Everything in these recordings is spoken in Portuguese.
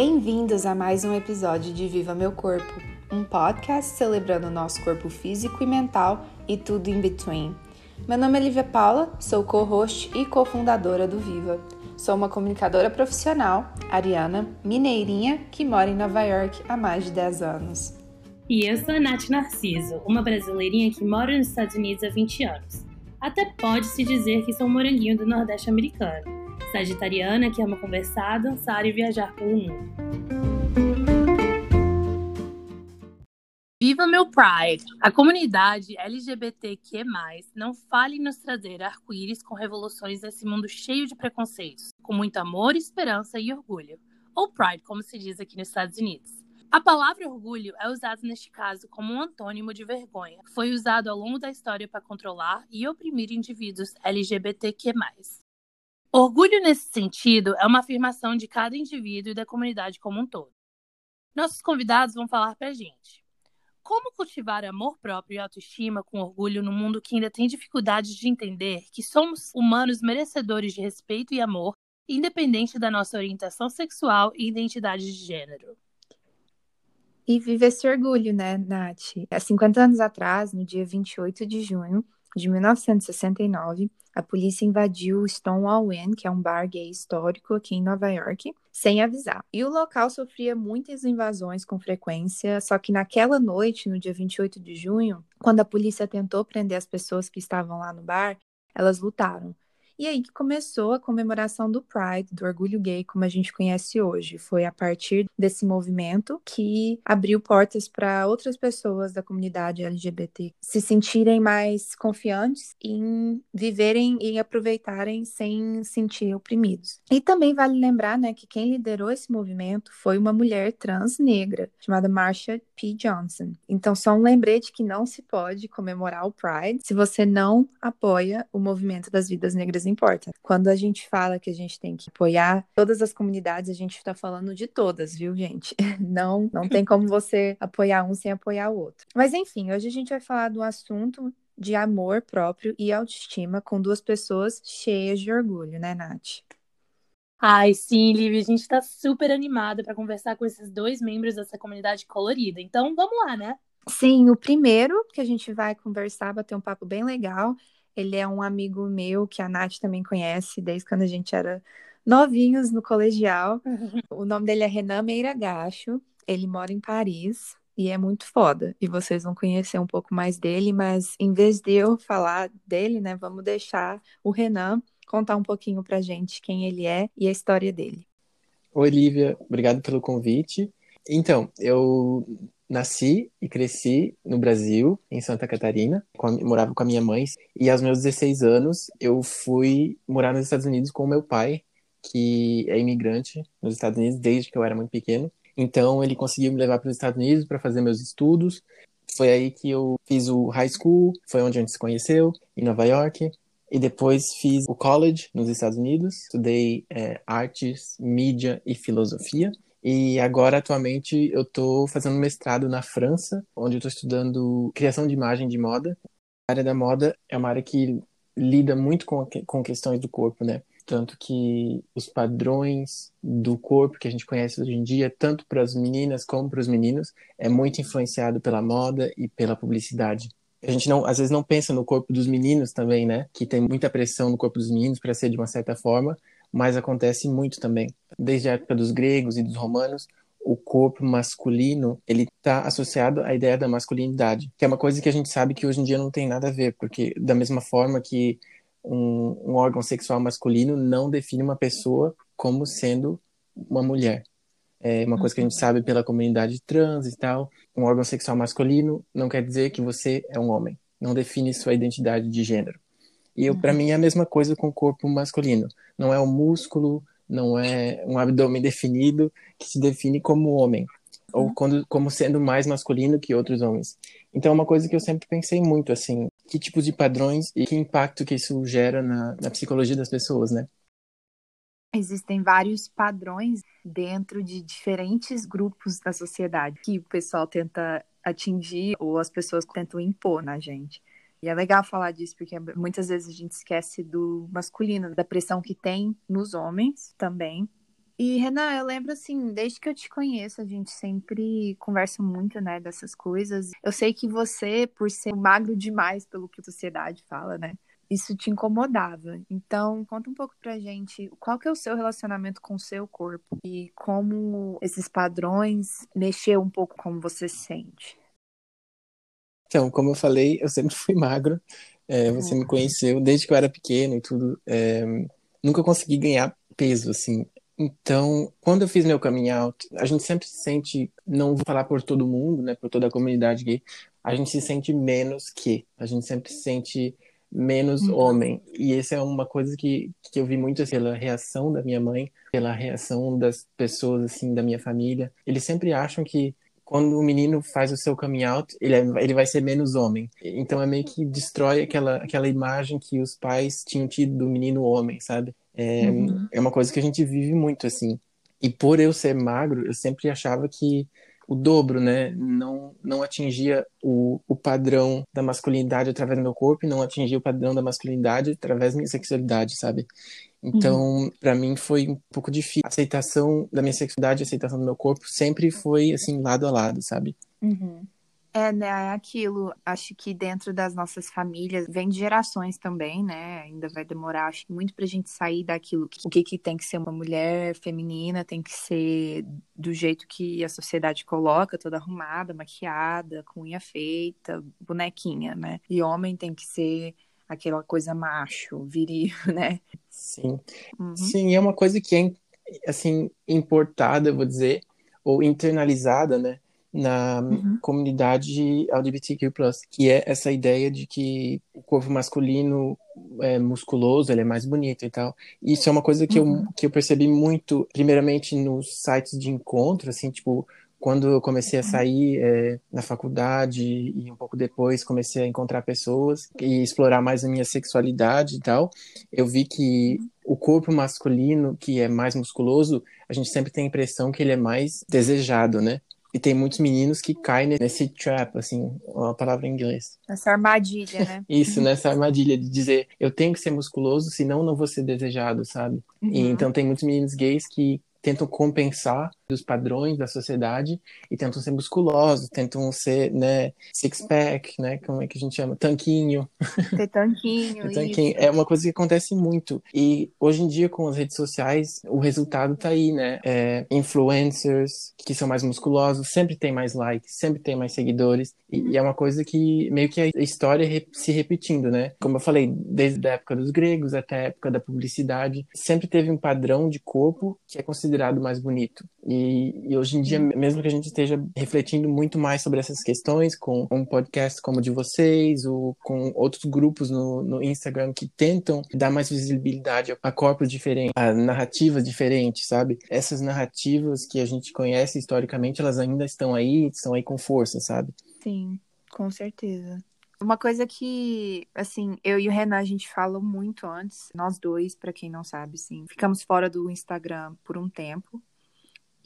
Bem-vindos a mais um episódio de Viva Meu Corpo, um podcast celebrando o nosso corpo físico e mental e tudo in between. Meu nome é Lívia Paula, sou co-host e cofundadora do Viva. Sou uma comunicadora profissional, ariana, mineirinha, que mora em Nova York há mais de 10 anos. E eu sou a Nath Narciso, uma brasileirinha que mora nos Estados Unidos há 20 anos. Até pode-se dizer que sou um moranguinho do Nordeste americano sagitariana que ama conversar, dançar e viajar pelo mundo. Viva meu Pride! A comunidade LGBTQ+, não fale em nos trazer arco-íris com revoluções nesse mundo cheio de preconceitos, com muito amor, esperança e orgulho. Ou Pride, como se diz aqui nos Estados Unidos. A palavra orgulho é usada neste caso como um antônimo de vergonha. Foi usado ao longo da história para controlar e oprimir indivíduos LGBTQ+. Orgulho, nesse sentido, é uma afirmação de cada indivíduo e da comunidade como um todo. Nossos convidados vão falar para a gente. Como cultivar amor próprio e autoestima com orgulho no mundo que ainda tem dificuldades de entender que somos humanos merecedores de respeito e amor, independente da nossa orientação sexual e identidade de gênero? E vive esse orgulho, né, Nath? Há 50 anos atrás, no dia 28 de junho, de 1969, a polícia invadiu o Stonewall Inn, que é um bar gay histórico aqui em Nova York, sem avisar. E o local sofria muitas invasões com frequência, só que naquela noite, no dia 28 de junho, quando a polícia tentou prender as pessoas que estavam lá no bar, elas lutaram. E aí que começou a comemoração do Pride, do orgulho gay, como a gente conhece hoje. Foi a partir desse movimento que abriu portas para outras pessoas da comunidade LGBT se sentirem mais confiantes em viverem e aproveitarem sem sentir oprimidos. E também vale lembrar, né, que quem liderou esse movimento foi uma mulher trans negra chamada Marsha P. Johnson. Então, só um lembrete que não se pode comemorar o Pride se você não apoia o movimento das vidas negras importa. Quando a gente fala que a gente tem que apoiar todas as comunidades, a gente está falando de todas, viu, gente? Não, não tem como você apoiar um sem apoiar o outro. Mas enfim, hoje a gente vai falar do assunto de amor próprio e autoestima com duas pessoas cheias de orgulho, né, Nath? Ai, sim, Lívia, a gente está super animada para conversar com esses dois membros dessa comunidade colorida. Então, vamos lá, né? Sim, o primeiro que a gente vai conversar, bater um papo bem legal, ele é um amigo meu que a Nath também conhece desde quando a gente era novinhos no colegial. Uhum. O nome dele é Renan Meira Gacho. Ele mora em Paris e é muito foda. E vocês vão conhecer um pouco mais dele, mas em vez de eu falar dele, né, vamos deixar o Renan contar um pouquinho pra gente quem ele é e a história dele. Oi, Lívia, obrigado pelo convite. Então, eu nasci e cresci no Brasil, em Santa Catarina. Com a, morava com a minha mãe. E aos meus 16 anos, eu fui morar nos Estados Unidos com o meu pai, que é imigrante nos Estados Unidos desde que eu era muito pequeno. Então, ele conseguiu me levar para os Estados Unidos para fazer meus estudos. Foi aí que eu fiz o high school, foi onde a gente se conheceu, em Nova York. E depois fiz o college nos Estados Unidos. Estudei é, artes, mídia e filosofia. E agora, atualmente, eu estou fazendo mestrado na França, onde eu estou estudando criação de imagem de moda. A área da moda é uma área que lida muito com, com questões do corpo, né? Tanto que os padrões do corpo que a gente conhece hoje em dia, tanto para as meninas como para os meninos, é muito influenciado pela moda e pela publicidade. A gente não, às vezes não pensa no corpo dos meninos também, né? Que tem muita pressão no corpo dos meninos para ser de uma certa forma, mas acontece muito também. Desde a época dos gregos e dos romanos, o corpo masculino ele está associado à ideia da masculinidade, que é uma coisa que a gente sabe que hoje em dia não tem nada a ver, porque da mesma forma que um, um órgão sexual masculino não define uma pessoa como sendo uma mulher. É uma coisa que a gente sabe pela comunidade trans e tal. Um órgão sexual masculino não quer dizer que você é um homem. Não define sua identidade de gênero. E para mim é a mesma coisa com o corpo masculino. Não é o músculo, não é um abdômen definido que se define como homem ou uhum. quando, como sendo mais masculino que outros homens. Então é uma coisa que eu sempre pensei muito assim, que tipos de padrões e que impacto que isso gera na, na psicologia das pessoas, né? Existem vários padrões dentro de diferentes grupos da sociedade que o pessoal tenta atingir ou as pessoas tentam impor na gente. E é legal falar disso, porque muitas vezes a gente esquece do masculino, da pressão que tem nos homens também, E, Renan, eu lembro assim, desde que eu te conheço, a gente sempre conversa muito, né, dessas coisas. Eu sei que você, por ser magro demais pelo que a sociedade fala, né, isso te incomodava. Então, conta um pouco pra gente qual que é o seu relacionamento com o seu corpo e como esses padrões mexeu um pouco como você se sente. Então, como eu falei, eu sempre fui magro. É, você me conheceu desde que eu era pequeno e tudo. É, nunca consegui ganhar peso, assim. Então, quando eu fiz meu coming out, a gente sempre se sente, não vou falar por todo mundo, né, por toda a comunidade gay, a gente se sente menos que, a gente sempre se sente menos uhum. homem. E essa é uma coisa que, que eu vi muito assim, pela reação da minha mãe, pela reação das pessoas assim da minha família. Eles sempre acham que quando o menino faz o seu coming out, ele, é, ele vai ser menos homem. Então é meio que destrói aquela, aquela imagem que os pais tinham tido do menino homem, sabe? É, uhum. é uma coisa que a gente vive muito, assim. E por eu ser magro, eu sempre achava que o dobro, né? Não, não atingia o, o padrão da masculinidade através do meu corpo e não atingia o padrão da masculinidade através da minha sexualidade, sabe? Então, uhum. para mim foi um pouco difícil. A aceitação da minha sexualidade, a aceitação do meu corpo sempre foi assim lado a lado, sabe? Uhum. É, né, é aquilo. Acho que dentro das nossas famílias vem de gerações também, né? Ainda vai demorar, acho que muito pra gente sair daquilo. Que, o que, que tem que ser uma mulher feminina, tem que ser do jeito que a sociedade coloca, toda arrumada, maquiada, com unha feita, bonequinha, né? E homem tem que ser aquela coisa macho, viril, né? Sim. Uhum. Sim, é uma coisa que é, assim, importada, eu vou dizer, ou internalizada, né? Na uhum. comunidade LGBTQ+, que é essa ideia de que o corpo masculino é musculoso, ele é mais bonito e tal. Isso é uma coisa que, uhum. eu, que eu percebi muito, primeiramente nos sites de encontro, assim, tipo, quando eu comecei a uhum. sair é, na faculdade e um pouco depois comecei a encontrar pessoas e explorar mais a minha sexualidade e tal, eu vi que o corpo masculino, que é mais musculoso, a gente sempre tem a impressão que ele é mais desejado, né? E tem muitos meninos que caem nesse trap, assim, uma palavra em inglês. Nessa armadilha, né? Isso, nessa armadilha de dizer, eu tenho que ser musculoso, senão não vou ser desejado, sabe? Uhum. E, então tem muitos meninos gays que tentam compensar dos padrões da sociedade e tentam ser musculosos, tentam ser, né, six-pack, né, como é que a gente chama? Tanquinho. Ter tanquinho, tanquinho. É uma coisa que acontece muito. E hoje em dia, com as redes sociais, o resultado tá aí, né? É, influencers que são mais musculosos, sempre tem mais likes, sempre tem mais seguidores. E, e, é uma coisa que meio que a história se repetindo, né? Como eu falei, desde a época dos gregos até a época da publicidade, sempre teve um padrão de corpo que é considerado mais bonito. E, e, hoje em dia, mesmo que a gente esteja refletindo muito mais sobre essas questões, com um podcast como o de vocês, ou com outros grupos no, no Instagram que tentam dar mais visibilidade a corpos diferentes, a narrativas diferentes, sabe? Essas narrativas que a gente conhece historicamente, elas ainda estão aí, estão aí com força, sabe? Sim, com certeza. Uma coisa que, assim, eu e o Renan, a gente falou muito antes, nós dois, para quem não sabe, sim, ficamos fora do Instagram por um tempo,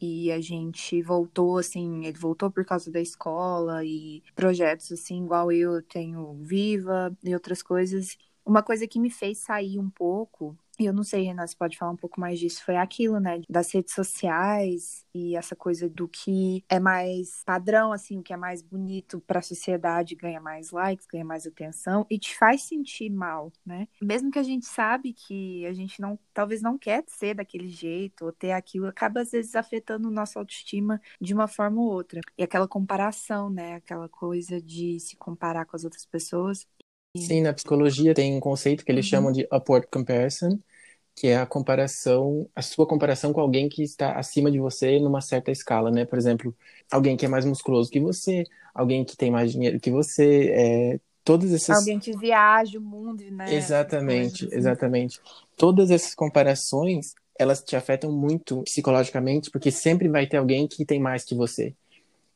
e a gente voltou, assim, ele voltou por causa da escola e projetos, assim, igual eu tenho Viva e outras coisas. Uma coisa que me fez sair um pouco eu não sei, Renan, você pode falar um pouco mais disso. Foi aquilo, né? Das redes sociais e essa coisa do que é mais padrão, assim, o que é mais bonito para a sociedade ganha mais likes, ganha mais atenção e te faz sentir mal, né? Mesmo que a gente sabe que a gente não, talvez não quer ser daquele jeito ou ter aquilo, acaba às vezes afetando nossa autoestima de uma forma ou outra. E aquela comparação, né? Aquela coisa de se comparar com as outras pessoas Sim, na psicologia tem um conceito que eles uhum. chamam de upward comparison, que é a comparação, a sua comparação com alguém que está acima de você numa certa escala, né? Por exemplo, alguém que é mais musculoso que você, alguém que tem mais dinheiro que você, é, todas essas... Alguém que viaja o mundo, né? Exatamente, assim. exatamente. Todas essas comparações, elas te afetam muito psicologicamente, porque sempre vai ter alguém que tem mais que você.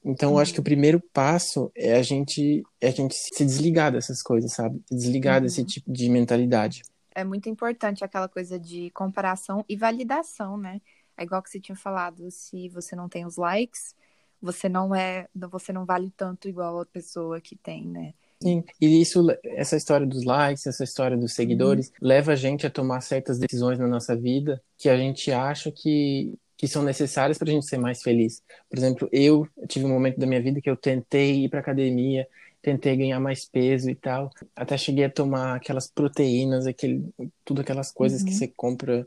Então, eu acho que o uhum. primeiro passo é a gente, é a gente se desligar dessas coisas, sabe? Desligar uhum. desse tipo de mentalidade. É muito importante aquela coisa de comparação e validação, né? É igual que você tinha falado, se você não tem os likes, você não é, você não vale tanto igual a pessoa que tem, né? Sim, e isso, essa história dos likes, essa história dos seguidores, uhum. leva a gente a tomar certas decisões na nossa vida que a gente acha que que são necessárias para a gente ser mais feliz. Por exemplo, eu tive um momento da minha vida que eu tentei ir para academia, tentei ganhar mais peso e tal. Até cheguei a tomar aquelas proteínas, aquele, tudo aquelas coisas uhum. que você compra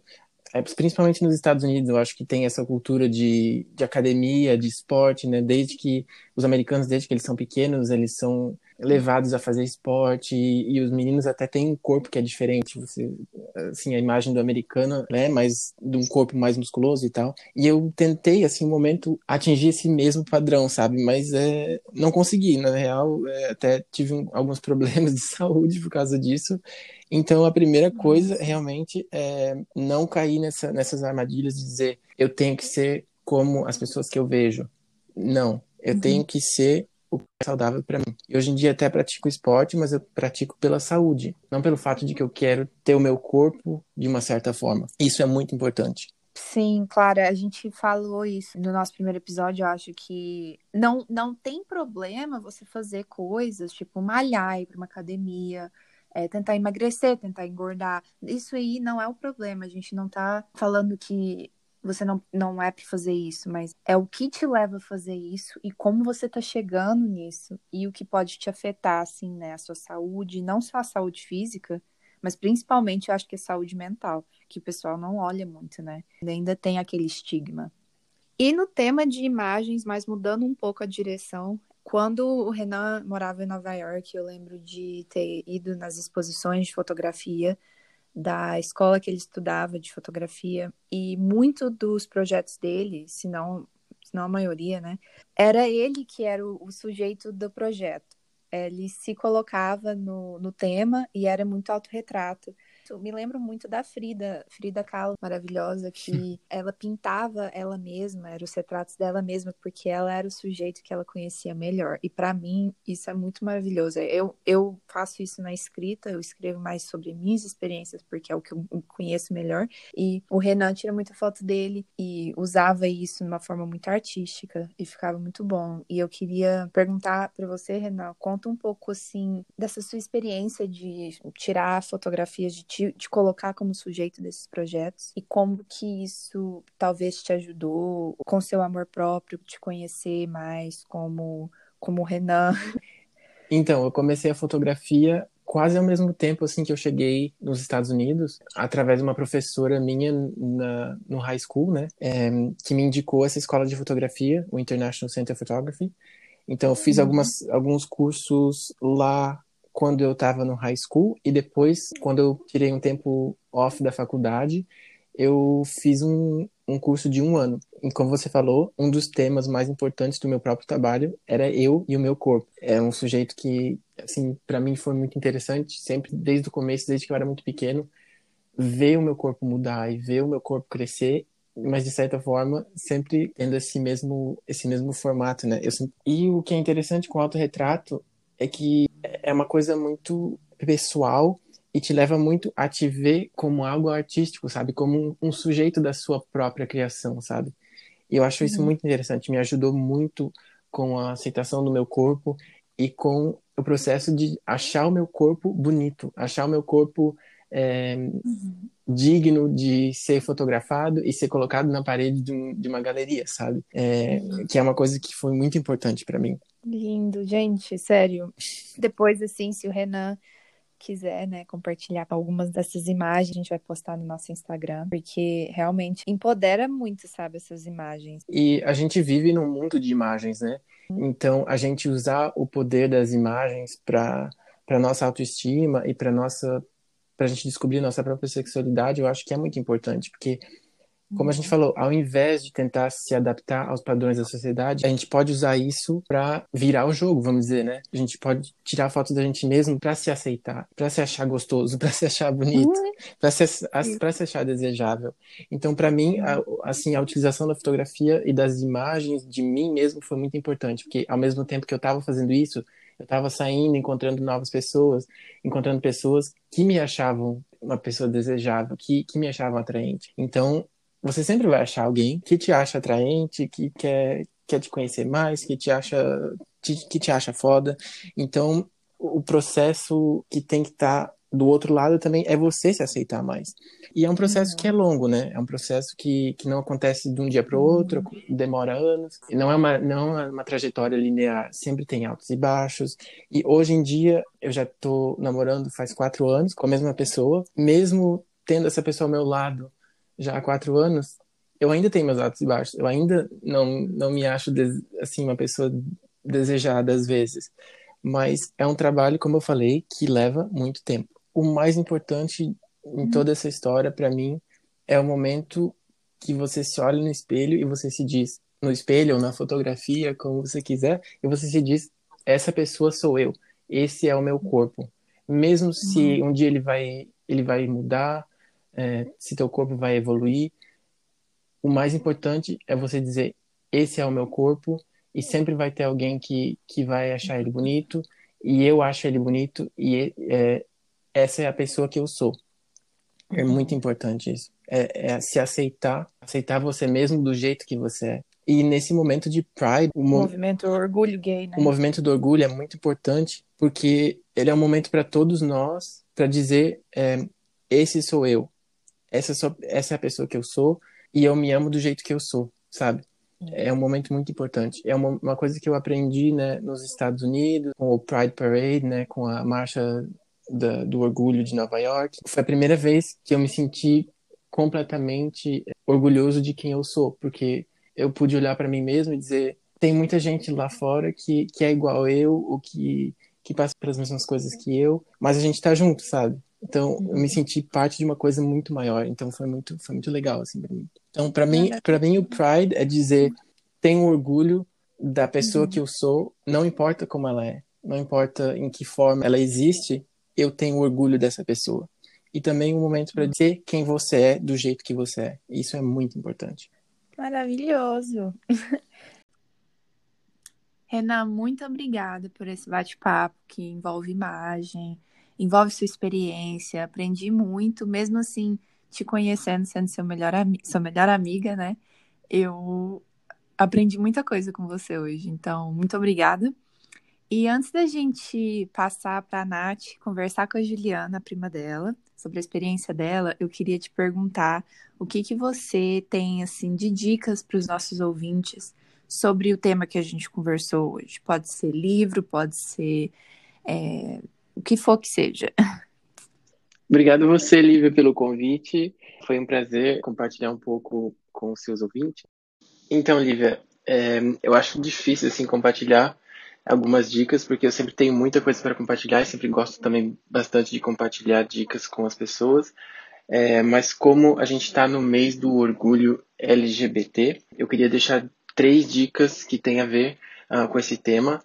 é, principalmente nos Estados Unidos, eu acho que tem essa cultura de, de academia, de esporte, né? Desde que os americanos, desde que eles são pequenos, eles são levados a fazer esporte e, e, os meninos até têm um corpo que é diferente, você, assim, a imagem do americano, né, mas de um corpo mais musculoso e tal. E eu tentei, assim, um momento atingir esse mesmo padrão, sabe? Mas é, não consegui, na real, é, até tive um, alguns problemas de saúde por causa disso. Então, a primeira coisa realmente é não cair nessa, nessas armadilhas de dizer eu tenho que ser como as pessoas que eu vejo. Não, eu uhum. tenho que ser o que é saudável para mim. E hoje em dia até pratico esporte, mas eu pratico pela saúde, não pelo fato de que eu quero ter o meu corpo de uma certa forma. Isso é muito importante. Sim, claro, a gente falou isso no nosso primeiro episódio, eu acho que não, não tem problema você fazer coisas, tipo malhar, ir para uma academia, é, tentar emagrecer, tentar engordar. Isso aí não é o problema. A gente não tá falando que você não, não é para fazer isso, mas é o que te leva a fazer isso e como você tá chegando nisso e o que pode te afetar, assim, né? A sua saúde, não só a saúde física, mas principalmente eu acho que a saúde mental, que o pessoal não olha muito, né? Ainda tem aquele estigma. E no tema de imagens, mas mudando um pouco a direção, quando o Renan morava em Nova York, eu lembro de ter ido nas exposições de fotografia da escola que ele estudava de fotografia e muito dos projetos dele, se não, se não a maioria, né, era ele que era o, o sujeito do projeto. Ele se colocava no, no tema e era muito autorretrato me lembro muito da Frida, Frida Kahlo, maravilhosa, que ela pintava ela mesma, eram os retratos dela mesma, porque ela era o sujeito que ela conhecia melhor. E para mim, isso é muito maravilhoso. Eu, eu faço isso na escrita, eu escrevo mais sobre minhas experiências, porque é o que eu conheço melhor. E o Renan tira muita foto dele e usava isso de uma forma muito artística e ficava muito bom. E eu queria perguntar para você, Renan, conta um pouco assim dessa sua experiência de tirar fotografias de te, te colocar como sujeito desses projetos e como que isso talvez te ajudou com seu amor próprio, te conhecer mais como, como Renan. Então, eu comecei a fotografia quase ao mesmo tempo assim que eu cheguei nos Estados Unidos, através de uma professora minha na, no high school, né, é, que me indicou essa escola de fotografia, o International Center of Photography. Então, eu fiz uhum. algumas, alguns cursos lá quando eu estava no high school e depois, quando eu tirei um tempo off da faculdade, eu fiz um, um curso de um ano. E como você falou, um dos temas mais importantes do meu próprio trabalho era eu e o meu corpo. É um sujeito que, assim, para mim foi muito interessante, sempre desde o começo, desde que eu era muito pequeno, ver o meu corpo mudar e ver o meu corpo crescer mas de certa forma sempre tendo esse mesmo esse mesmo formato, né? Eu, e o que é interessante com o autorretrato é que é uma coisa muito pessoal e te leva muito a te ver como algo artístico, sabe? Como um, um sujeito da sua própria criação, sabe? E eu acho isso uhum. muito interessante. Me ajudou muito com a aceitação do meu corpo e com o processo de achar o meu corpo bonito, achar o meu corpo é, uhum. digno de ser fotografado e ser colocado na parede de, um, de uma galeria, sabe? É, uhum. Que é uma coisa que foi muito importante para mim. Lindo, gente, sério. Depois, assim, se o Renan quiser, né, compartilhar algumas dessas imagens, a gente vai postar no nosso Instagram, porque realmente empodera muito, sabe, essas imagens. E a gente vive num mundo de imagens, né? Então, a gente usar o poder das imagens para para nossa autoestima e para nossa para a gente descobrir nossa própria sexualidade, eu acho que é muito importante, porque como a gente uhum. falou, ao invés de tentar se adaptar aos padrões da sociedade, a gente pode usar isso para virar o jogo, vamos dizer, né? A gente pode tirar fotos da gente mesmo para se aceitar, para se achar gostoso, para se achar bonito, uhum. para se, para se achar desejável. Então, para mim, a, assim, a utilização da fotografia e das imagens de mim mesmo foi muito importante, porque ao mesmo tempo que eu estava fazendo isso, eu estava saindo, encontrando novas pessoas, encontrando pessoas que me achavam uma pessoa desejável, que, que me achavam atraente. Então, você sempre vai achar alguém que te acha atraente, que quer, quer te conhecer mais, que te acha te, que te acha foda. Então, o processo que tem que estar tá do outro lado também é você se aceitar mais. E é um processo uhum. que é longo, né? É um processo que, que não acontece de um dia para o outro, uhum. demora anos. E não é uma não é uma trajetória linear, sempre tem altos e baixos. E hoje em dia eu já estou namorando faz quatro anos com a mesma pessoa, mesmo tendo essa pessoa ao meu lado já há quatro anos, eu ainda tenho meus altos e baixos. Eu ainda não não me acho assim uma pessoa desejada às vezes. Mas é um trabalho, como eu falei, que leva muito tempo o mais importante em uhum. toda essa história, para mim, é o momento que você se olha no espelho e você se diz, no espelho ou na fotografia, como você quiser, e você se diz: essa pessoa sou eu, esse é o meu corpo. Mesmo se uhum. um dia ele vai, ele vai mudar, é, se teu corpo vai evoluir, o mais importante é você dizer: esse é o meu corpo, e sempre vai ter alguém que, que vai achar ele bonito, e eu acho ele bonito, e é, essa é a pessoa que eu sou. É muito importante isso. É, é, se aceitar, aceitar você mesmo do jeito que você é. E nesse momento de Pride, o, mo movimento do orgulho gay, né? O movimento do orgulho é muito importante porque ele é um momento para todos nós para dizer é, esse sou eu, essa sou, essa é a pessoa que eu sou e eu me amo do jeito que eu sou, sabe? É um momento muito importante. É uma, uma coisa que eu aprendi, né, nos Estados Unidos com o Pride Parade, né, com a marcha da, do orgulho de Nova York. Foi a primeira vez que eu me senti completamente orgulhoso de quem eu sou, porque eu pude olhar para mim mesmo e dizer: tem muita gente lá fora que, que é igual eu, ou que, que passa pelas mesmas coisas que eu, mas a gente tá junto, sabe? Então, eu me senti parte de uma coisa muito maior. Então, foi muito, foi muito legal, assim, mim. Então, para mim, para mim, o Pride é dizer: tenho orgulho da pessoa uhum. que eu sou, não importa como ela é, não importa em que forma ela existe, eu tenho orgulho dessa pessoa. E também um momento para dizer quem você é do jeito que você é. Isso é muito importante. Maravilhoso. Renan, muito obrigada por esse bate-papo que envolve imagem, envolve sua experiência. Aprendi muito, mesmo assim, te conhecendo, sendo seu melhor sua melhor amiga, né? Eu aprendi muita coisa com você hoje. Então, muito obrigada. E antes da gente passar para a Nath conversar com a Juliana, a prima dela, sobre a experiência dela, eu queria te perguntar o que, que você tem assim de dicas para os nossos ouvintes sobre o tema que a gente conversou hoje. Pode ser livro, pode ser é, o que for que seja. Obrigado você, Lívia, pelo convite. Foi um prazer compartilhar um pouco com os seus ouvintes. Então, Lívia, é, eu acho difícil assim compartilhar algumas dicas, porque eu sempre tenho muita coisa para compartilhar e sempre gosto também bastante de compartilhar dicas com as pessoas. É, mas como a gente está no mês do orgulho LGBT, eu queria deixar três dicas que têm a ver uh, com esse tema.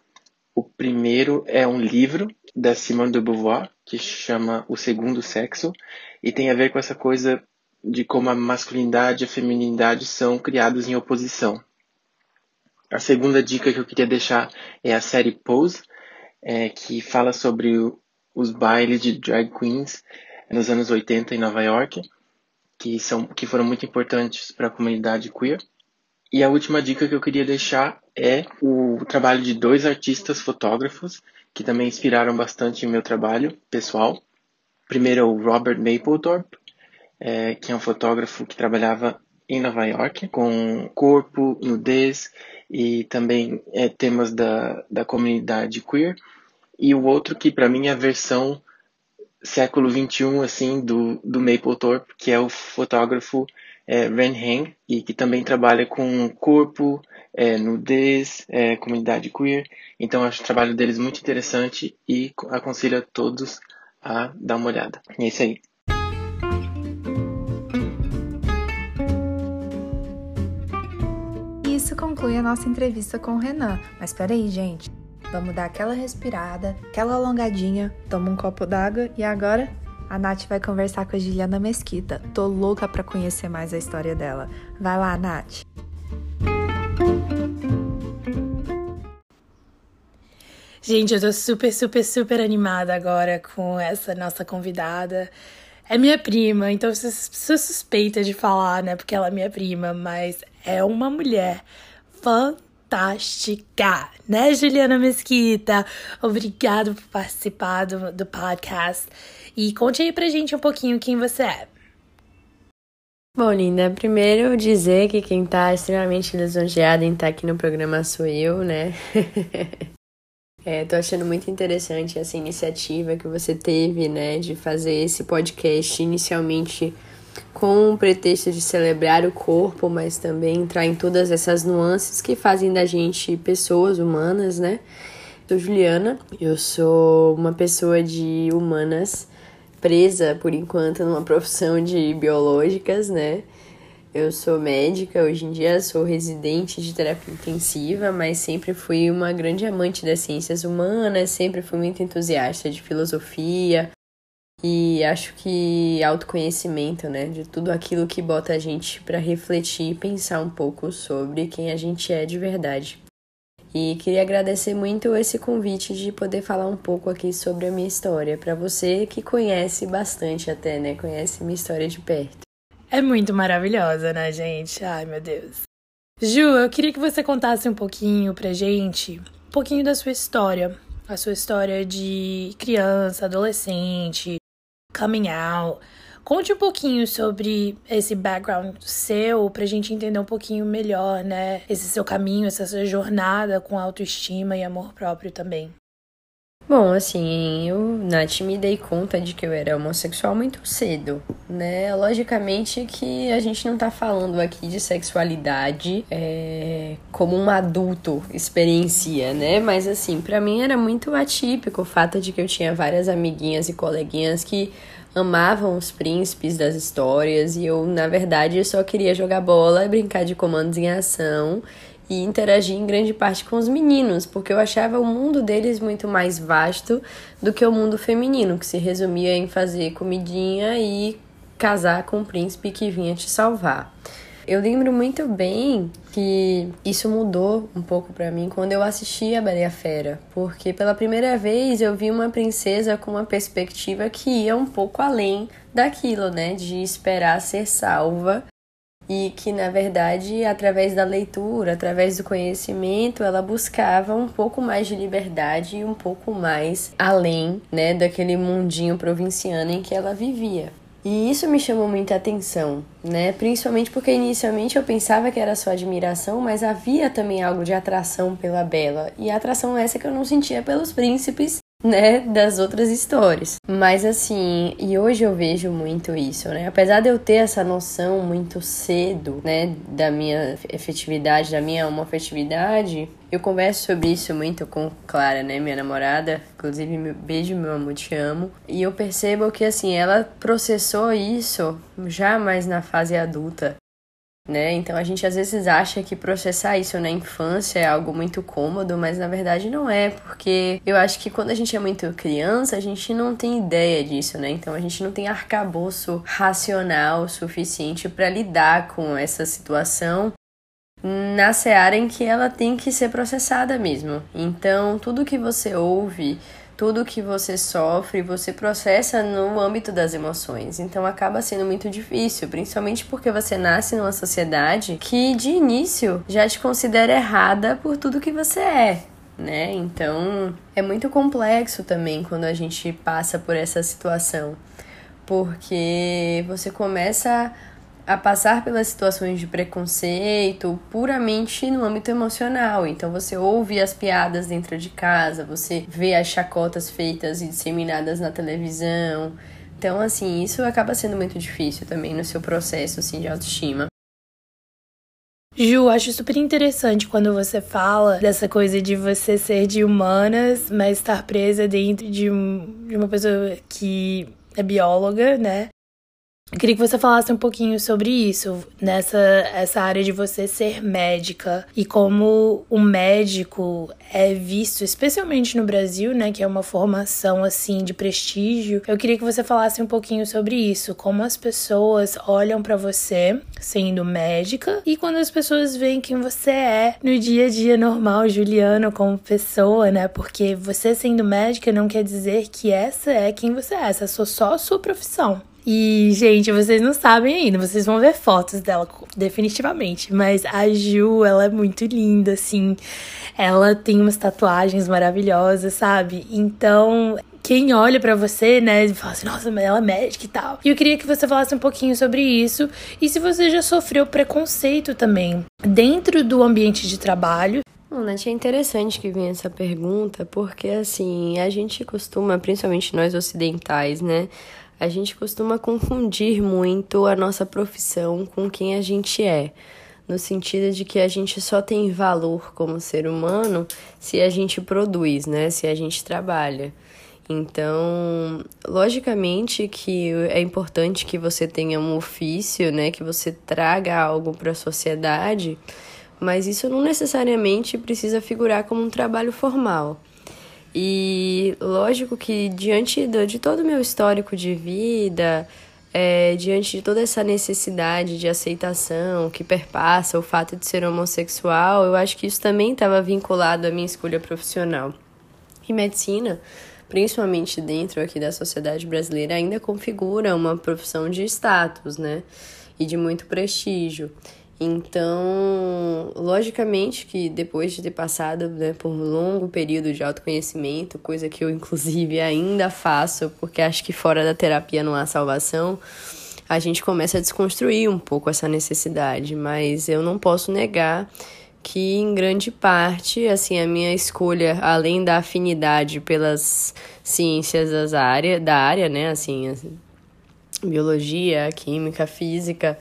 O primeiro é um livro da Simone de Beauvoir que chama O Segundo Sexo e tem a ver com essa coisa de como a masculinidade e a feminilidade são criados em oposição. A segunda dica que eu queria deixar é a série Pose, é, que fala sobre o, os bailes de drag queens nos anos 80 em Nova York, que, são, que foram muito importantes para a comunidade queer. E a última dica que eu queria deixar é o trabalho de dois artistas fotógrafos que também inspiraram bastante o meu trabalho pessoal. Primeiro é o Robert Mapplethorpe, é, que é um fotógrafo que trabalhava em Nova York com corpo, nudez e também é, temas da, da comunidade queer. E o outro que para mim é a versão século 21 assim do, do Mapplethorpe, que é o fotógrafo é, Ren Heng, e que também trabalha com corpo, é, nudez, é, comunidade queer. Então acho o trabalho deles muito interessante e aconselho a todos a dar uma olhada. É isso aí. isso conclui a nossa entrevista com o Renan. Mas peraí, gente. Vamos dar aquela respirada, aquela alongadinha, toma um copo d'água e agora a Nath vai conversar com a Juliana Mesquita. Tô louca para conhecer mais a história dela. Vai lá, Nath. Gente, eu tô super, super, super animada agora com essa nossa convidada. É minha prima, então sou suspeita de falar, né? Porque ela é minha prima, mas é uma mulher fantástica fantástica, né, Juliana Mesquita? Obrigado por participar do, do podcast. E conte aí pra gente um pouquinho quem você é. Bom, linda, primeiro dizer que quem tá extremamente lisonjeada em estar tá aqui no programa sou eu, né? é, tô achando muito interessante essa iniciativa que você teve, né, de fazer esse podcast inicialmente com o pretexto de celebrar o corpo, mas também entrar em todas essas nuances que fazem da gente pessoas humanas, né? Sou Juliana, eu sou uma pessoa de humanas presa por enquanto numa profissão de biológicas, né? Eu sou médica, hoje em dia sou residente de terapia intensiva, mas sempre fui uma grande amante das ciências humanas, sempre fui muito entusiasta de filosofia e acho que autoconhecimento, né, de tudo aquilo que bota a gente para refletir e pensar um pouco sobre quem a gente é de verdade. E queria agradecer muito esse convite de poder falar um pouco aqui sobre a minha história, para você que conhece bastante até, né? Conhece minha história de perto. É muito maravilhosa, né, gente? Ai, meu Deus. Ju, eu queria que você contasse um pouquinho pra gente, um pouquinho da sua história. A sua história de criança, adolescente, coming out. Conte um pouquinho sobre esse background seu pra gente entender um pouquinho melhor, né? Esse seu caminho, essa sua jornada com autoestima e amor próprio também. Bom, assim, eu, Nath, me dei conta de que eu era homossexual muito cedo, né? Logicamente que a gente não tá falando aqui de sexualidade é, como um adulto experiencia, né? Mas, assim, para mim era muito atípico o fato de que eu tinha várias amiguinhas e coleguinhas que amavam os príncipes das histórias e eu, na verdade, só queria jogar bola, brincar de comandos em ação e interagir em grande parte com os meninos, porque eu achava o mundo deles muito mais vasto do que o mundo feminino, que se resumia em fazer comidinha e casar com o príncipe que vinha te salvar. Eu lembro muito bem que isso mudou um pouco para mim quando eu assisti a Bela e a Fera, porque pela primeira vez eu vi uma princesa com uma perspectiva que ia um pouco além daquilo, né, de esperar ser salva e que na verdade, através da leitura, através do conhecimento, ela buscava um pouco mais de liberdade e um pouco mais além, né, daquele mundinho provinciano em que ela vivia. E isso me chamou muita atenção, né? Principalmente porque inicialmente eu pensava que era só admiração, mas havia também algo de atração pela Bela. E a atração essa que eu não sentia pelos príncipes né, das outras histórias. Mas assim, e hoje eu vejo muito isso, né? Apesar de eu ter essa noção muito cedo, né, da minha efetividade, da minha homofetividade, eu converso sobre isso muito com Clara, né, minha namorada. Inclusive, beijo, meu amor, te amo. E eu percebo que, assim, ela processou isso já mais na fase adulta né? Então a gente às vezes acha que processar isso na infância é algo muito cômodo, mas na verdade não é, porque eu acho que quando a gente é muito criança, a gente não tem ideia disso, né? Então a gente não tem arcabouço racional suficiente para lidar com essa situação na seara em que ela tem que ser processada mesmo. Então, tudo que você ouve tudo que você sofre, você processa no âmbito das emoções. Então acaba sendo muito difícil, principalmente porque você nasce numa sociedade que de início já te considera errada por tudo que você é. Né? Então é muito complexo também quando a gente passa por essa situação, porque você começa passar pelas situações de preconceito puramente no âmbito emocional. Então você ouve as piadas dentro de casa, você vê as chacotas feitas e disseminadas na televisão. Então, assim, isso acaba sendo muito difícil também no seu processo assim, de autoestima. Ju, acho super interessante quando você fala dessa coisa de você ser de humanas, mas estar presa dentro de, um, de uma pessoa que é bióloga, né? Eu queria que você falasse um pouquinho sobre isso, nessa essa área de você ser médica e como o médico é visto, especialmente no Brasil, né, que é uma formação assim de prestígio. Eu queria que você falasse um pouquinho sobre isso, como as pessoas olham para você sendo médica e quando as pessoas veem quem você é no dia a dia normal, Juliano, como pessoa, né? Porque você sendo médica não quer dizer que essa é quem você é, essa é só a sua profissão. E, gente, vocês não sabem ainda, vocês vão ver fotos dela definitivamente. Mas a Ju, ela é muito linda, assim. Ela tem umas tatuagens maravilhosas, sabe? Então, quem olha para você, né, fala assim, nossa, mas ela é médica e tal. E eu queria que você falasse um pouquinho sobre isso e se você já sofreu preconceito também dentro do ambiente de trabalho. Bom, Nath, é interessante que venha essa pergunta, porque assim, a gente costuma, principalmente nós ocidentais, né, a gente costuma confundir muito a nossa profissão com quem a gente é, no sentido de que a gente só tem valor como ser humano se a gente produz, né? Se a gente trabalha. Então, logicamente que é importante que você tenha um ofício, né, que você traga algo para a sociedade, mas isso não necessariamente precisa figurar como um trabalho formal. E lógico que diante de todo o meu histórico de vida, é, diante de toda essa necessidade de aceitação que perpassa o fato de ser homossexual, eu acho que isso também estava vinculado à minha escolha profissional. E medicina, principalmente dentro aqui da sociedade brasileira, ainda configura uma profissão de status, né? E de muito prestígio. Então, logicamente que depois de ter passado né, por um longo período de autoconhecimento, coisa que eu inclusive ainda faço, porque acho que fora da terapia não há salvação, a gente começa a desconstruir um pouco essa necessidade, mas eu não posso negar que em grande parte, assim, a minha escolha, além da afinidade pelas ciências das área, da área, né, assim, assim biologia, química, física,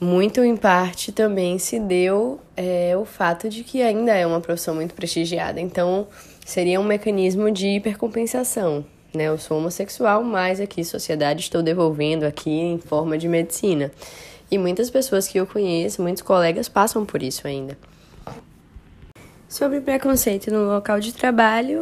muito em parte também se deu é, o fato de que ainda é uma profissão muito prestigiada. Então, seria um mecanismo de hipercompensação. Né? Eu sou homossexual, mas aqui, sociedade, estou devolvendo aqui em forma de medicina. E muitas pessoas que eu conheço, muitos colegas, passam por isso ainda. Sobre preconceito no local de trabalho,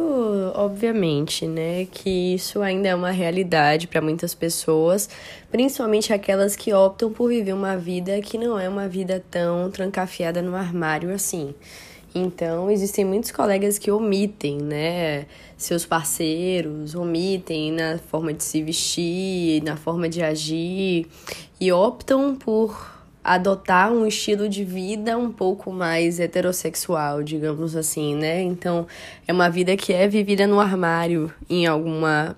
obviamente, né, que isso ainda é uma realidade para muitas pessoas, principalmente aquelas que optam por viver uma vida que não é uma vida tão trancafiada no armário assim. Então, existem muitos colegas que omitem, né, seus parceiros, omitem na forma de se vestir, na forma de agir e optam por adotar um estilo de vida um pouco mais heterossexual, digamos assim, né? Então, é uma vida que é vivida no armário em alguma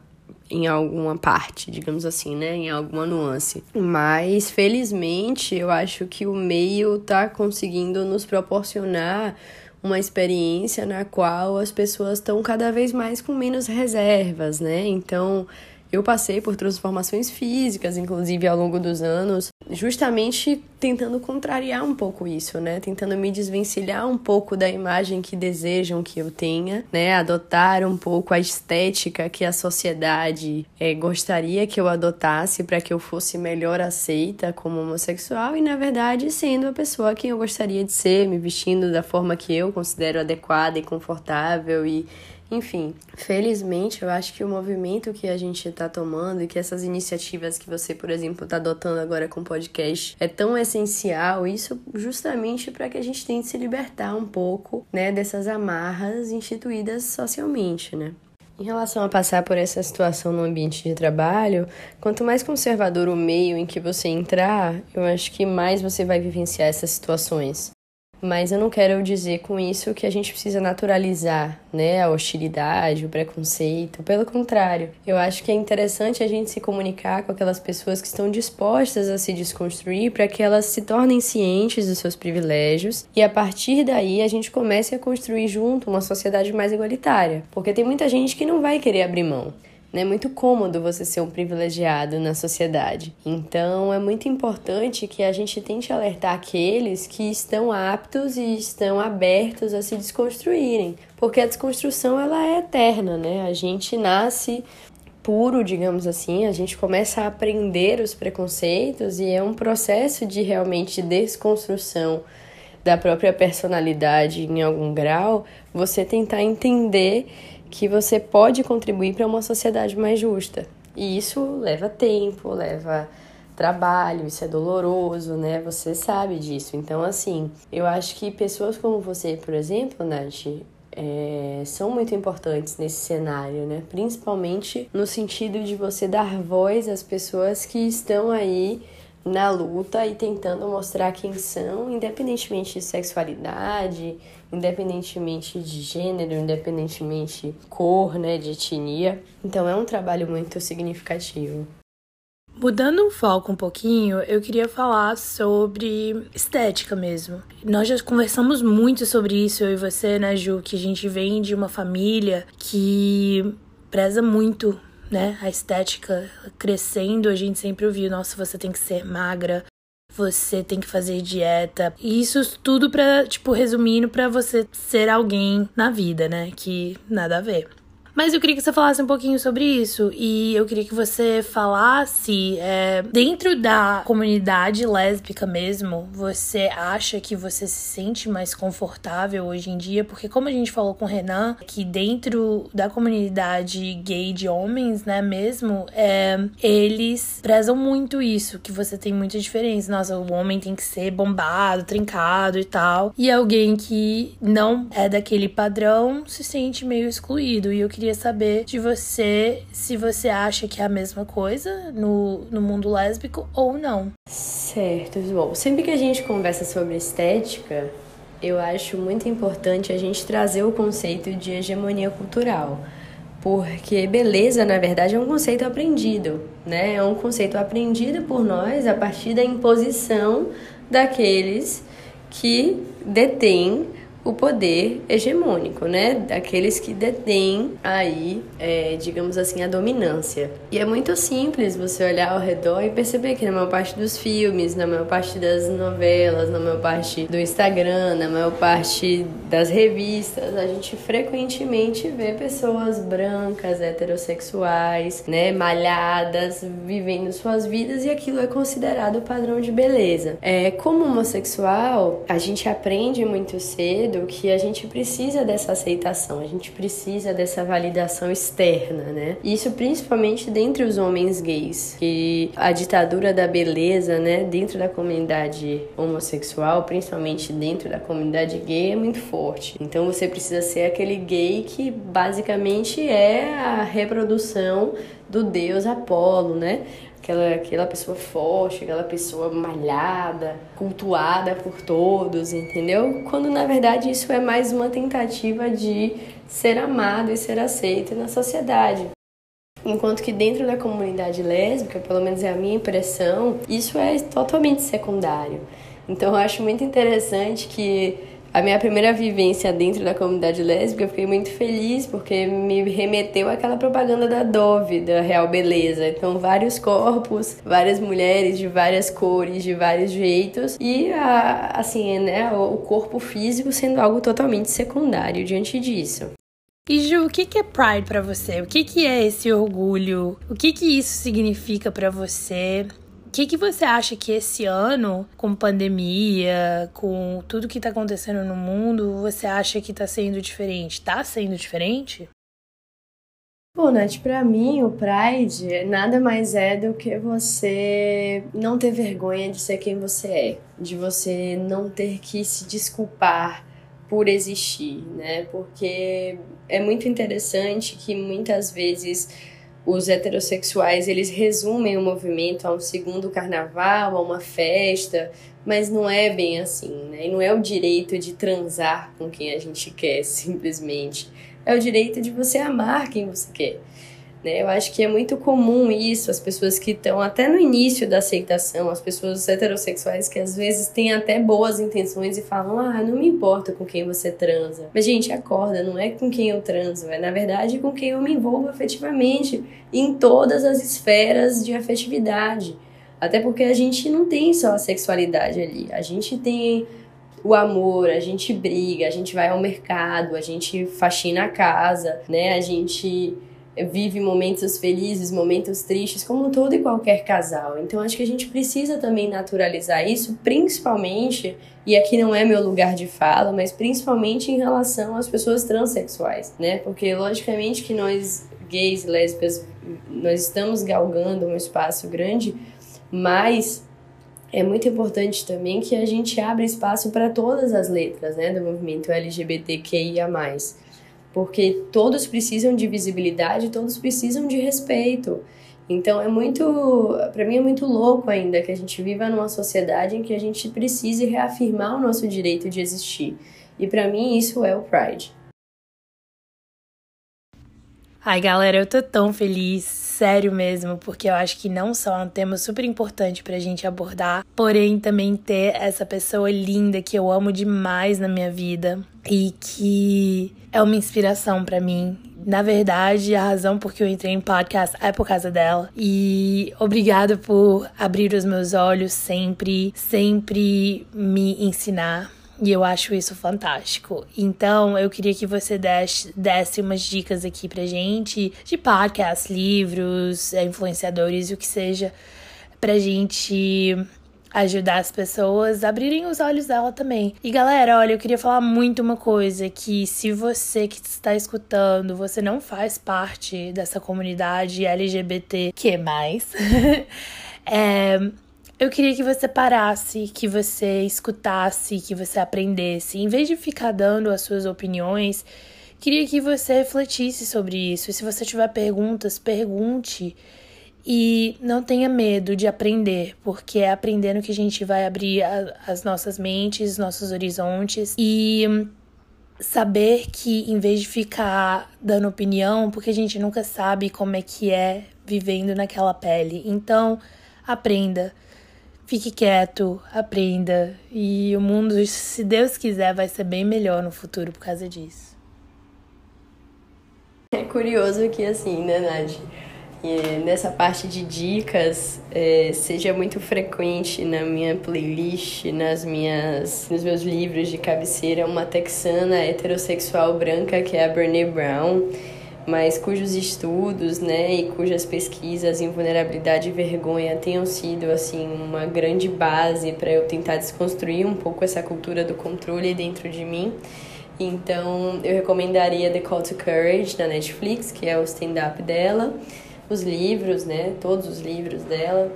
em alguma parte, digamos assim, né, em alguma nuance. Mas felizmente, eu acho que o meio tá conseguindo nos proporcionar uma experiência na qual as pessoas estão cada vez mais com menos reservas, né? Então, eu passei por transformações físicas, inclusive ao longo dos anos, justamente tentando contrariar um pouco isso, né? Tentando me desvencilhar um pouco da imagem que desejam que eu tenha, né? Adotar um pouco a estética que a sociedade é, gostaria que eu adotasse para que eu fosse melhor aceita como homossexual e, na verdade, sendo a pessoa que eu gostaria de ser, me vestindo da forma que eu considero adequada e confortável e enfim, felizmente eu acho que o movimento que a gente está tomando e que essas iniciativas que você, por exemplo, está adotando agora com o podcast é tão essencial, isso justamente para que a gente tente se libertar um pouco, né, dessas amarras instituídas socialmente, né? Em relação a passar por essa situação no ambiente de trabalho, quanto mais conservador o meio em que você entrar, eu acho que mais você vai vivenciar essas situações. Mas eu não quero dizer com isso que a gente precisa naturalizar, né, a hostilidade, o preconceito. Pelo contrário, eu acho que é interessante a gente se comunicar com aquelas pessoas que estão dispostas a se desconstruir para que elas se tornem cientes dos seus privilégios e a partir daí a gente comece a construir junto uma sociedade mais igualitária. Porque tem muita gente que não vai querer abrir mão. É muito cômodo você ser um privilegiado na sociedade. Então, é muito importante que a gente tente alertar aqueles que estão aptos e estão abertos a se desconstruírem, porque a desconstrução ela é eterna, né? A gente nasce puro, digamos assim, a gente começa a aprender os preconceitos e é um processo de realmente desconstrução da própria personalidade em algum grau, você tentar entender que você pode contribuir para uma sociedade mais justa. E isso leva tempo, leva trabalho, isso é doloroso, né? Você sabe disso. Então, assim, eu acho que pessoas como você, por exemplo, Nath, é, são muito importantes nesse cenário, né? Principalmente no sentido de você dar voz às pessoas que estão aí na luta e tentando mostrar quem são, independentemente de sexualidade, independentemente de gênero, independentemente de cor, né, de etnia. Então é um trabalho muito significativo. Mudando o foco um pouquinho, eu queria falar sobre estética mesmo. Nós já conversamos muito sobre isso, eu e você, né, Ju, que a gente vem de uma família que preza muito né, a estética crescendo, a gente sempre ouviu, nossa, você tem que ser magra, você tem que fazer dieta. E isso tudo pra, tipo, resumindo, para você ser alguém na vida, né? Que nada a ver. Mas eu queria que você falasse um pouquinho sobre isso. E eu queria que você falasse, é, dentro da comunidade lésbica mesmo, você acha que você se sente mais confortável hoje em dia? Porque, como a gente falou com o Renan, que dentro da comunidade gay de homens, né, mesmo, é, eles prezam muito isso, que você tem muita diferença. Nossa, o homem tem que ser bombado, trincado e tal. E alguém que não é daquele padrão se sente meio excluído. E eu queria queria saber de você se você acha que é a mesma coisa no, no mundo lésbico ou não. Certo, bom. Sempre que a gente conversa sobre estética, eu acho muito importante a gente trazer o conceito de hegemonia cultural. Porque beleza, na verdade, é um conceito aprendido, né? É um conceito aprendido por nós a partir da imposição daqueles que detêm o poder hegemônico, né? Daqueles que detêm aí, é, digamos assim, a dominância. E é muito simples você olhar ao redor e perceber que na maior parte dos filmes, na maior parte das novelas, na maior parte do Instagram, na maior parte das revistas, a gente frequentemente vê pessoas brancas, heterossexuais, né, malhadas, vivendo suas vidas e aquilo é considerado padrão de beleza. É, como homossexual, a gente aprende muito cedo que a gente precisa dessa aceitação, a gente precisa dessa validação externa, né? Isso principalmente dentre os homens gays, que a ditadura da beleza, né, dentro da comunidade homossexual, principalmente dentro da comunidade gay, é muito forte. Então você precisa ser aquele gay que basicamente é a reprodução do deus Apolo, né? Aquela, aquela pessoa forte, aquela pessoa malhada, cultuada por todos, entendeu? Quando na verdade isso é mais uma tentativa de ser amado e ser aceito na sociedade. Enquanto que dentro da comunidade lésbica, pelo menos é a minha impressão, isso é totalmente secundário. Então eu acho muito interessante que a minha primeira vivência dentro da comunidade lésbica, eu fiquei muito feliz porque me remeteu àquela propaganda da Dove, da Real Beleza. Então, vários corpos, várias mulheres de várias cores, de vários jeitos e, a, assim, né, o corpo físico sendo algo totalmente secundário diante disso. E Ju, o que é Pride para você? O que é esse orgulho? O que que isso significa para você? Que, que você acha que esse ano, com pandemia, com tudo que tá acontecendo no mundo, você acha que tá sendo diferente? Tá sendo diferente? Bom, Nath, pra mim o Pride nada mais é do que você não ter vergonha de ser quem você é, de você não ter que se desculpar por existir, né? Porque é muito interessante que muitas vezes os heterossexuais eles resumem o movimento a um segundo carnaval, a uma festa, mas não é bem assim, né? E não é o direito de transar com quem a gente quer, simplesmente. É o direito de você amar quem você quer. Né? Eu acho que é muito comum isso, as pessoas que estão até no início da aceitação, as pessoas heterossexuais que às vezes têm até boas intenções e falam: ah, não me importa com quem você transa. Mas, gente, acorda, não é com quem eu transo, é na verdade com quem eu me envolvo afetivamente em todas as esferas de afetividade. Até porque a gente não tem só a sexualidade ali, a gente tem o amor, a gente briga, a gente vai ao mercado, a gente faxina a casa, né? A gente vive momentos felizes, momentos tristes, como todo e qualquer casal. Então acho que a gente precisa também naturalizar isso, principalmente, e aqui não é meu lugar de fala, mas principalmente em relação às pessoas transexuais, né? Porque logicamente que nós gays, lésbicas, nós estamos galgando um espaço grande, mas é muito importante também que a gente abra espaço para todas as letras, né, do movimento LGBTQIA+. Porque todos precisam de visibilidade, todos precisam de respeito. Então é muito, para mim é muito louco ainda que a gente viva numa sociedade em que a gente precise reafirmar o nosso direito de existir. E para mim isso é o Pride. Ai, galera, eu tô tão feliz, sério mesmo, porque eu acho que não só é um tema super importante pra gente abordar, porém também ter essa pessoa linda que eu amo demais na minha vida e que é uma inspiração para mim. Na verdade, a razão por que eu entrei em podcast é por causa dela. E obrigado por abrir os meus olhos sempre, sempre me ensinar e eu acho isso fantástico. Então, eu queria que você desse, desse umas dicas aqui pra gente de podcast, livros, é, influenciadores, o que seja, pra gente ajudar as pessoas a abrirem os olhos dela também. E galera, olha, eu queria falar muito uma coisa que se você que está escutando, você não faz parte dessa comunidade LGBT que mais, é, eu queria que você parasse, que você escutasse, que você aprendesse. Em vez de ficar dando as suas opiniões, queria que você refletisse sobre isso. E se você tiver perguntas, pergunte. E não tenha medo de aprender, porque é aprendendo que a gente vai abrir a, as nossas mentes, nossos horizontes e saber que em vez de ficar dando opinião, porque a gente nunca sabe como é que é vivendo naquela pele. Então, aprenda. Fique quieto, aprenda e o mundo, se Deus quiser, vai ser bem melhor no futuro por causa disso. É curioso que assim, né, Nath? Nessa parte de dicas, é, seja muito frequente na minha playlist, nas minhas, nos meus livros de cabeceira, uma texana heterossexual branca que é a Brené Brown mas cujos estudos, né, e cujas pesquisas em vulnerabilidade e vergonha tenham sido assim uma grande base para eu tentar desconstruir um pouco essa cultura do controle dentro de mim. Então, eu recomendaria The Call to Courage da Netflix, que é o stand-up dela, os livros, né, todos os livros dela,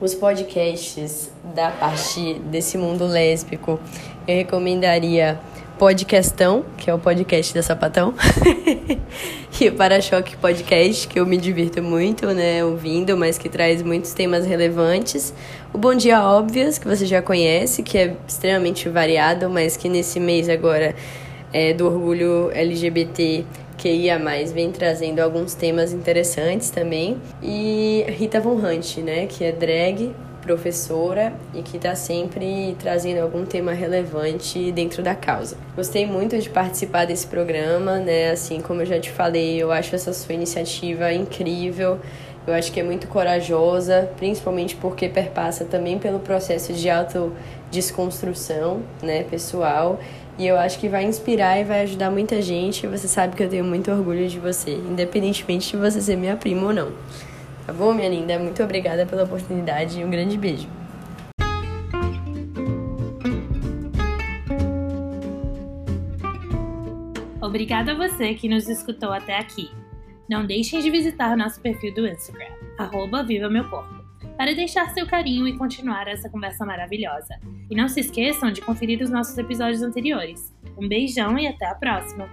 os podcasts da parte desse mundo lésbico. Eu recomendaria Podcastão, que é o podcast da Sapatão, e o Para-Choque Podcast, que eu me divirto muito, né, ouvindo, mas que traz muitos temas relevantes. O Bom Dia Óbvias, que você já conhece, que é extremamente variado, mas que nesse mês agora é, do orgulho LGBT que ia mais vem trazendo alguns temas interessantes também. E Rita Von Hunt, né, que é drag, professora e que está sempre trazendo algum tema relevante dentro da causa. Gostei muito de participar desse programa, né? Assim como eu já te falei, eu acho essa sua iniciativa incrível. Eu acho que é muito corajosa, principalmente porque perpassa também pelo processo de autodesconstrução, né, pessoal. E eu acho que vai inspirar e vai ajudar muita gente. Você sabe que eu tenho muito orgulho de você, independentemente de você ser minha prima ou não. Tá bom, minha linda? Muito obrigada pela oportunidade e um grande beijo. Obrigada a você que nos escutou até aqui. Não deixem de visitar nosso perfil do Instagram, arroba Viva Meu Corpo, para deixar seu carinho e continuar essa conversa maravilhosa. E não se esqueçam de conferir os nossos episódios anteriores. Um beijão e até a próxima!